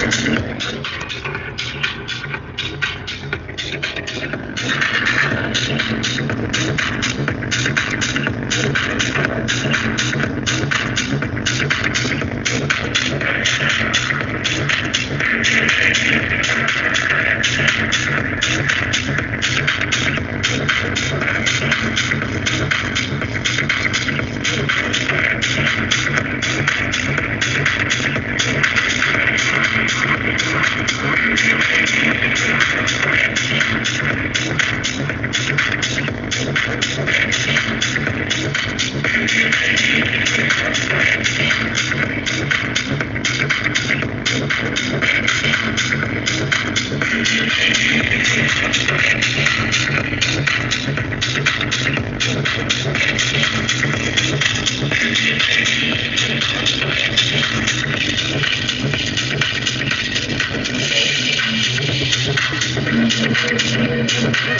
Gracias. Thank you.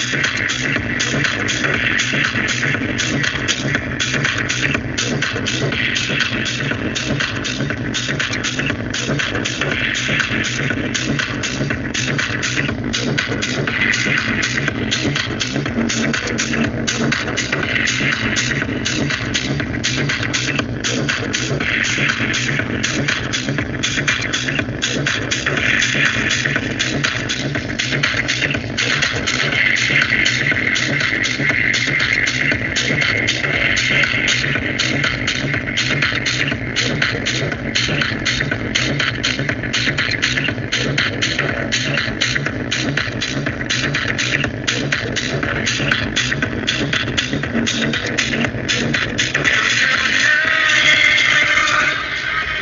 Thank you.